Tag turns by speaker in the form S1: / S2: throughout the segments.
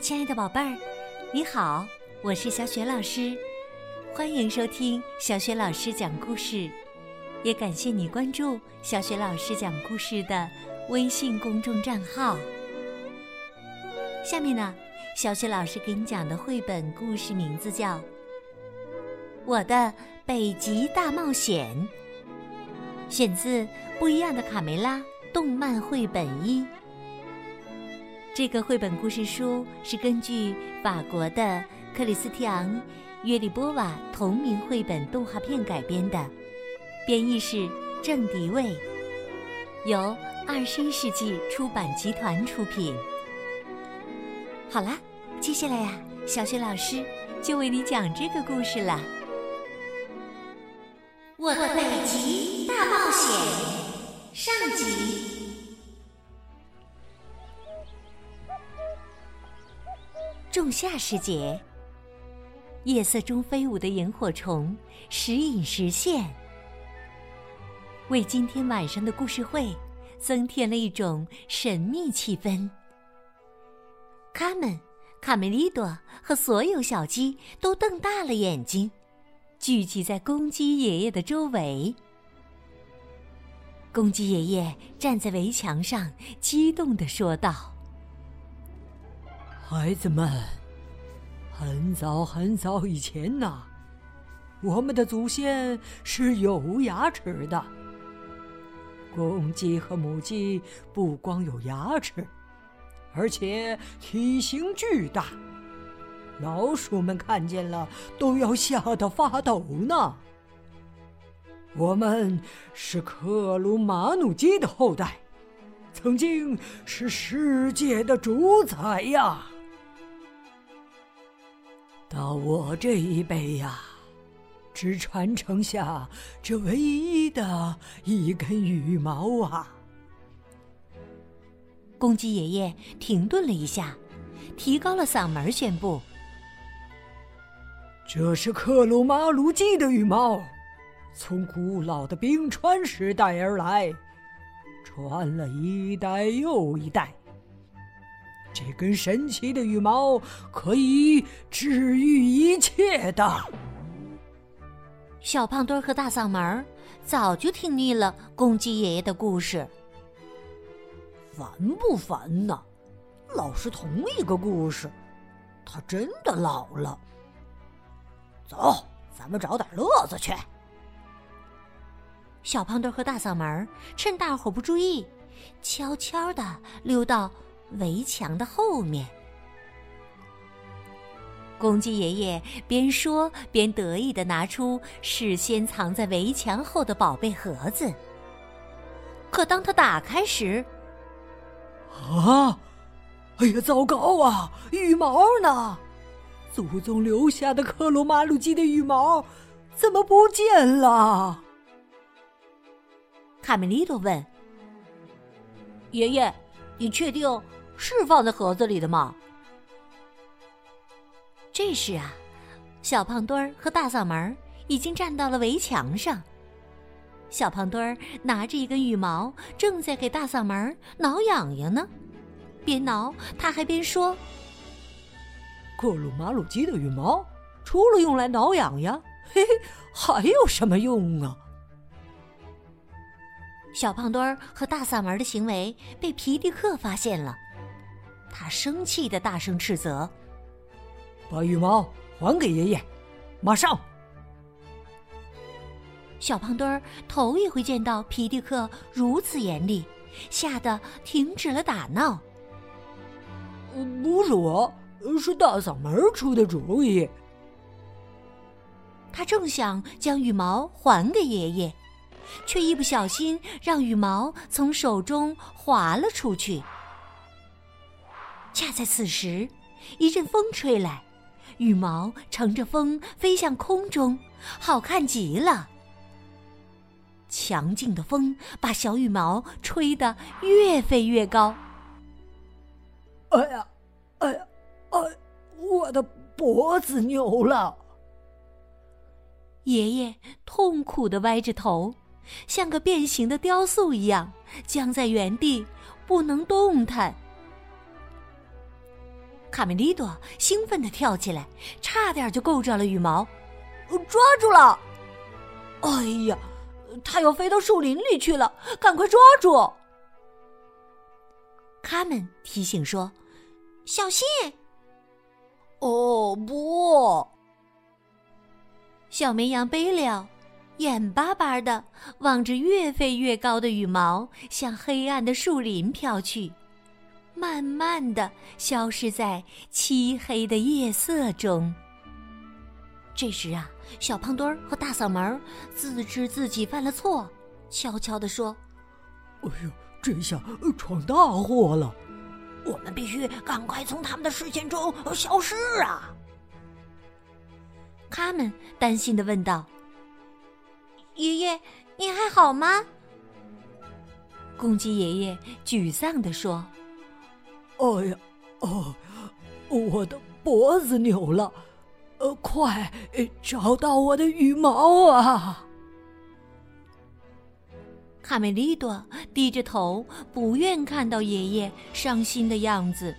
S1: 亲爱的宝贝儿，你好，我是小雪老师，欢迎收听小雪老师讲故事，也感谢你关注小雪老师讲故事的微信公众账号。下面呢，小雪老师给你讲的绘本故事名字叫《我的北极大冒险》，选自《不一样的卡梅拉》动漫绘本一。这个绘本故事书是根据法国的克里斯蒂昂·约里波瓦同名绘本动画片改编的，编译是郑迪卫，由二十一世纪出版集团出品。好啦，接下来呀，小雪老师就为你讲这个故事了。我的北仲夏时节，夜色中飞舞的萤火虫时隐时现，为今天晚上的故事会增添了一种神秘气氛。卡门、卡梅利多和所有小鸡都瞪大了眼睛，聚集在公鸡爷爷的周围。公鸡爷爷站在围墙上，激动地说道。
S2: 孩子们，很早很早以前呐，我们的祖先是有牙齿的。公鸡和母鸡不光有牙齿，而且体型巨大，老鼠们看见了都要吓得发抖呢。我们是克鲁马努基的后代，曾经是世界的主宰呀。到我这一辈呀，只传承下这唯一的一根羽毛啊！
S1: 公鸡爷爷停顿了一下，提高了嗓门宣布：“
S2: 这是克鲁马鲁鸡的羽毛，从古老的冰川时代而来，传了一代又一代。”这根神奇的羽毛可以治愈一切的。
S1: 小胖墩儿和大嗓门儿早就听腻了公鸡爷爷的故事，
S3: 烦不烦呢？老是同一个故事，他真的老了。走，咱们找点乐子去。
S1: 小胖墩儿和大嗓门儿趁大伙不注意，悄悄的溜到。围墙的后面，公鸡爷爷边说边得意的拿出事先藏在围墙后的宝贝盒子。可当他打开时，
S2: 啊！哎呀，糟糕啊！羽毛呢？祖宗留下的克罗马鲁鸡的羽毛怎么不见了？
S1: 卡梅利多问：“爷爷，你确定？”是放在盒子里的吗？这时啊，小胖墩儿和大嗓门已经站到了围墙上。小胖墩儿拿着一根羽毛，正在给大嗓门挠痒痒呢。边挠他还边说：“
S2: 克鲁马鲁基的羽毛除了用来挠痒痒，嘿嘿，还有什么用啊？”
S1: 小胖墩儿和大嗓门的行为被皮迪克发现了。他生气的大声斥责：“
S2: 把羽毛还给爷爷，马上！”
S1: 小胖墩儿头一回见到皮迪克如此严厉，吓得停止了打闹。
S2: 不是我，是大嗓门出的主意。
S1: 他正想将羽毛还给爷爷，却一不小心让羽毛从手中滑了出去。恰在此时，一阵风吹来，羽毛乘着风飞向空中，好看极了。强劲的风把小羽毛吹得越飞越高。
S2: 哎呀，哎呀，哎，我的脖子扭了！
S1: 爷爷痛苦的歪着头，像个变形的雕塑一样僵在原地，不能动弹。卡梅利多兴奋地跳起来，差点就够着了羽毛，
S3: 抓住了！哎呀，它要飞到树林里去了，赶快抓住！
S1: 卡门提醒说：“小心！”
S3: 哦不！
S1: 小绵羊贝了，眼巴巴的望着越飞越高的羽毛向黑暗的树林飘去，慢慢的消失在漆黑的夜色中。这时啊，小胖墩儿和大嗓门自知自己犯了错，悄悄地说：“
S2: 哎呦，这下闯大祸了！
S3: 我们必须赶快从他们的视线中消失啊！”
S1: 他们担心的问道：“爷爷，你还好吗？”公鸡爷爷沮丧的说：“
S2: 哎呀，哦，我的脖子扭了。”呃，快找到我的羽毛啊！
S1: 卡梅利多低着头，不愿看到爷爷伤心的样子。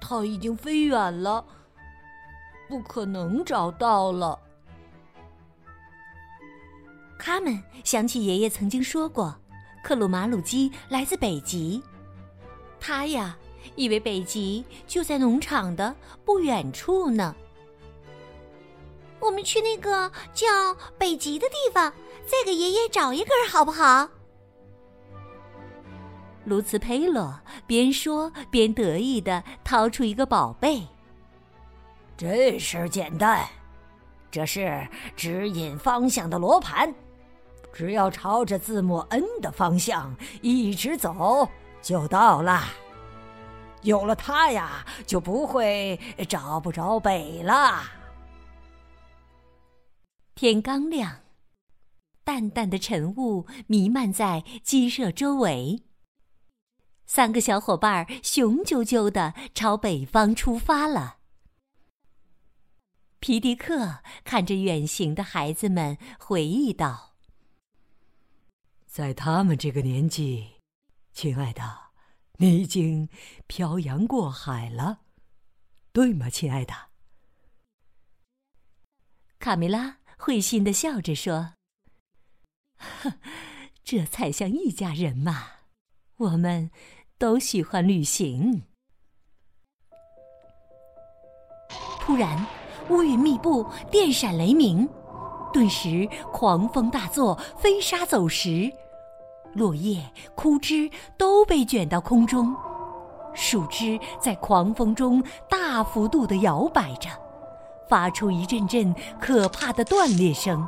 S3: 他已经飞远了，不可能找到了。
S1: 他们想起爷爷曾经说过，克鲁马鲁基来自北极，他呀。以为北极就在农场的不远处呢。我们去那个叫北极的地方，再给爷爷找一根，好不好？卢茨佩洛边说边得意的掏出一个宝贝。
S3: 这事简单，这是指引方向的罗盘，只要朝着字母 N 的方向一直走，就到了。有了它呀，就不会找不着北了。
S1: 天刚亮，淡淡的晨雾弥漫在鸡舍周围。三个小伙伴雄赳赳的朝北方出发了。皮迪克看着远行的孩子们，回忆道：“
S2: 在他们这个年纪，亲爱的。”你已经漂洋过海了，对吗，亲爱的？
S1: 卡梅拉会心的笑着说：“ 这才像一家人嘛，我们都喜欢旅行。”突然，乌云密布，电闪雷鸣，顿时狂风大作，飞沙走石。落叶、枯枝都被卷到空中，树枝在狂风中大幅度的摇摆着，发出一阵阵可怕的断裂声。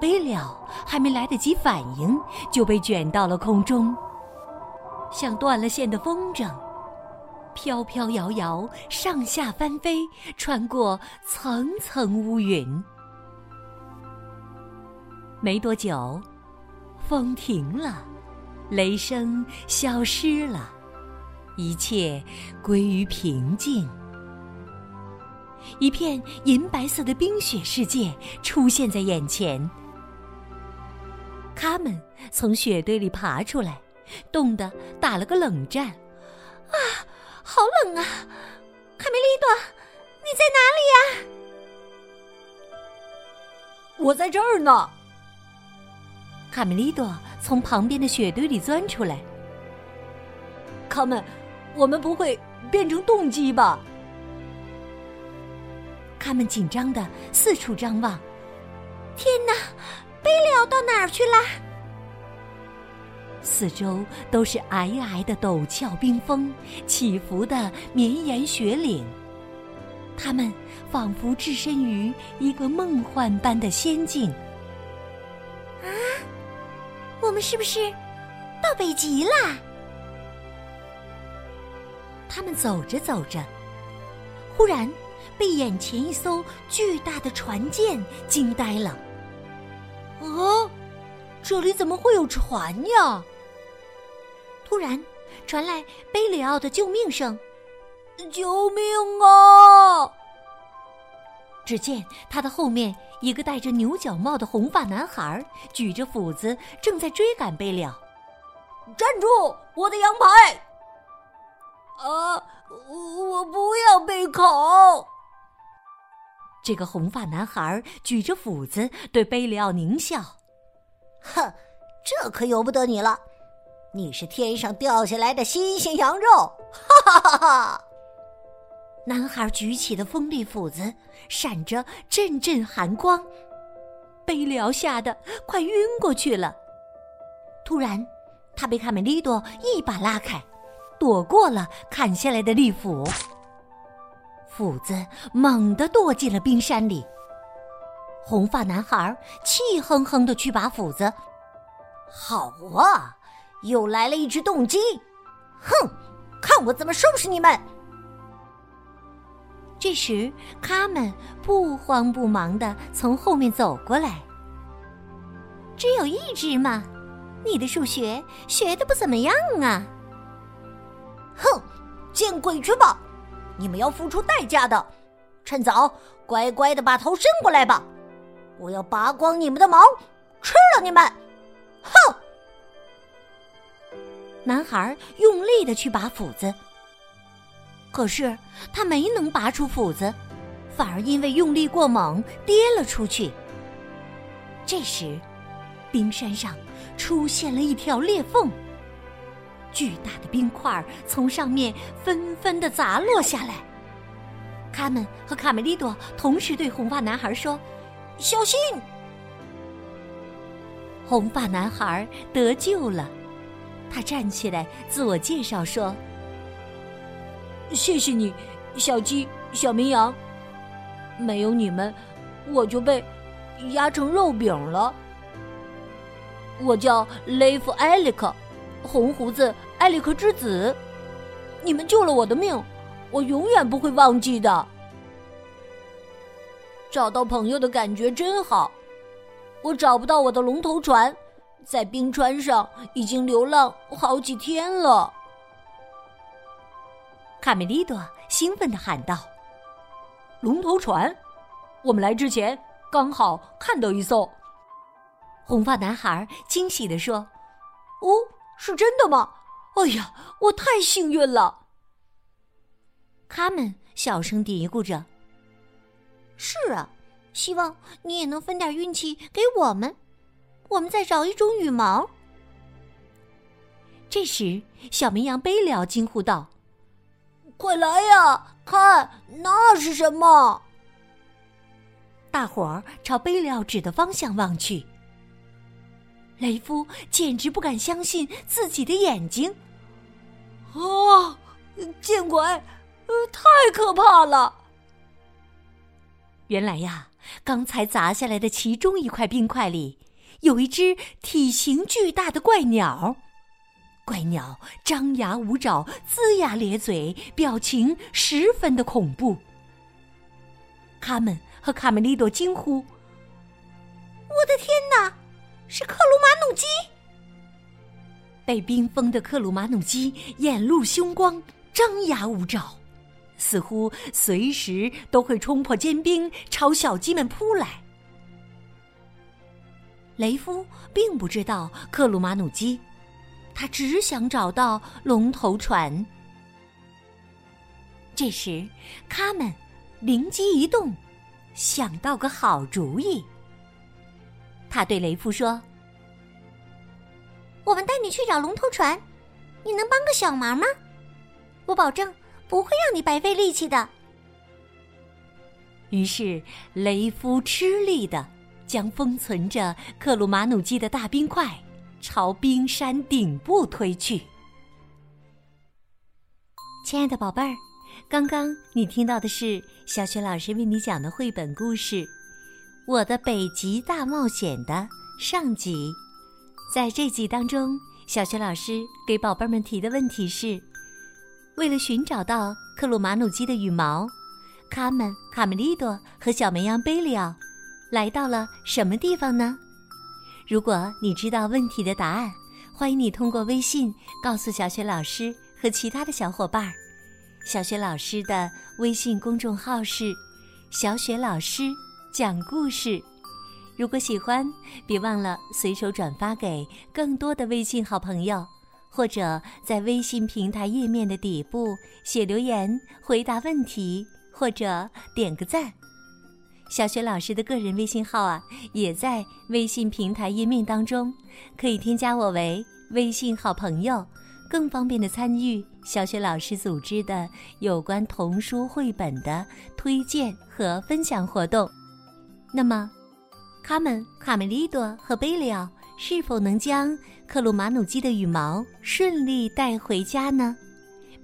S1: 贝了还没来得及反应，就被卷到了空中，像断了线的风筝，飘飘摇摇，上下翻飞，穿过层层乌云。没多久。风停了，雷声消失了，一切归于平静。一片银白色的冰雪世界出现在眼前。他们从雪堆里爬出来，冻得打了个冷战。啊，好冷啊！卡梅利多，你在哪里呀？
S3: 我在这儿呢。
S1: 卡梅利多从旁边的雪堆里钻出来。
S3: 卡门，我们不会变成冻鸡吧？
S1: 他们紧张的四处张望。天哪，贝利奥到哪儿去了？四周都是皑皑的陡峭冰峰，起伏的绵延雪岭。他们仿佛置身于一个梦幻般的仙境。我们是不是到北极啦？他们走着走着，忽然被眼前一艘巨大的船舰惊呆了。
S3: 啊，这里怎么会有船呀？
S1: 突然传来贝里奥的救命声：“
S3: 救命啊！”
S1: 只见他的后面。一个戴着牛角帽的红发男孩举着斧子，正在追赶贝了。
S3: 站住，我的羊排！啊，我不要被烤！
S1: 这个红发男孩举着斧子对贝里奥狞笑：“
S3: 哼，这可由不得你了！你是天上掉下来的新鲜羊肉！”哈哈哈哈！
S1: 男孩举起的锋利斧子闪着阵阵寒光，贝里奥吓得快晕过去了。突然，他被卡梅利多一把拉开，躲过了砍下来的利斧。斧子猛地剁进了冰山里。红发男孩气哼哼的去拔斧子，
S3: 好啊，又来了一只冻鸡！哼，看我怎么收拾你们！
S1: 这时，他们不慌不忙的从后面走过来。只有一只吗？你的数学学的不怎么样啊！
S3: 哼，见鬼去吧！你们要付出代价的，趁早乖乖的把头伸过来吧！我要拔光你们的毛，吃了你们！哼！
S1: 男孩用力的去拔斧子，可是他没能拔出斧子，反而因为用力过猛跌了出去。这时，冰山上出现了一条裂缝。巨大的冰块从上面纷纷的砸落下来。卡门和卡梅利多同时对红发男孩说：“
S3: 小心！”
S1: 红发男孩得救了，他站起来自我介绍说：“
S2: 谢谢你，小鸡、小绵羊，没有你们，我就被压成肉饼了。我叫雷夫埃利克。”红胡子埃利克之子，你们救了我的命，我永远不会忘记的。找到朋友的感觉真好。我找不到我的龙头船，在冰川上已经流浪好几天了。
S1: 卡梅利多兴奋的喊道：“
S2: 龙头船，我们来之前刚好看到一艘。”
S1: 红发男孩惊喜的说：“
S2: 哦。”是真的吗？哎呀，我太幸运了！
S1: 他们小声嘀咕着：“
S4: 是啊，希望你也能分点运气给我们。我们再找一种羽毛。”
S1: 这时，小绵羊贝了惊呼道：“
S3: 快来呀！看，那是什么？”
S1: 大伙儿朝贝了指的方向望去。雷夫简直不敢相信自己的眼睛！
S3: 啊，见鬼！太可怕了！
S1: 原来呀，刚才砸下来的其中一块冰块里，有一只体型巨大的怪鸟。怪鸟张牙舞爪，龇牙咧嘴，表情十分的恐怖。他们和卡梅利多惊呼：“
S4: 我的天哪！”是克鲁马努基，
S1: 被冰封的克鲁马努基眼露凶光，张牙舞爪，似乎随时都会冲破坚冰朝小鸡们扑来。雷夫并不知道克鲁马努基，他只想找到龙头船。这时，他们灵机一动，想到个好主意。他对雷夫说：“
S4: 我们带你去找龙头船，你能帮个小忙吗？我保证不会让你白费力气的。”
S1: 于是，雷夫吃力的将封存着克鲁马努基的大冰块朝冰山顶部推去。亲爱的宝贝儿，刚刚你听到的是小雪老师为你讲的绘本故事。我的北极大冒险的上集，在这集当中，小学老师给宝贝们提的问题是：为了寻找到克鲁马努基的羽毛，卡门、卡梅利多和小绵羊贝利奥来到了什么地方呢？如果你知道问题的答案，欢迎你通过微信告诉小雪老师和其他的小伙伴。小雪老师的微信公众号是“小雪老师”。讲故事，如果喜欢，别忘了随手转发给更多的微信好朋友，或者在微信平台页面的底部写留言回答问题，或者点个赞。小雪老师的个人微信号啊，也在微信平台页面当中，可以添加我为微信好朋友，更方便的参与小雪老师组织的有关童书绘本的推荐和分享活动。那么，卡门、卡梅利多和贝利奥是否能将克鲁马努基的羽毛顺利带回家呢？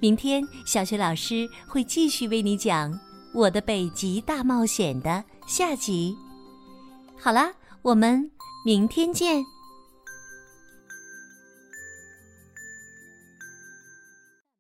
S1: 明天，小雪老师会继续为你讲《我的北极大冒险》的。下集，好啦，我们明天见。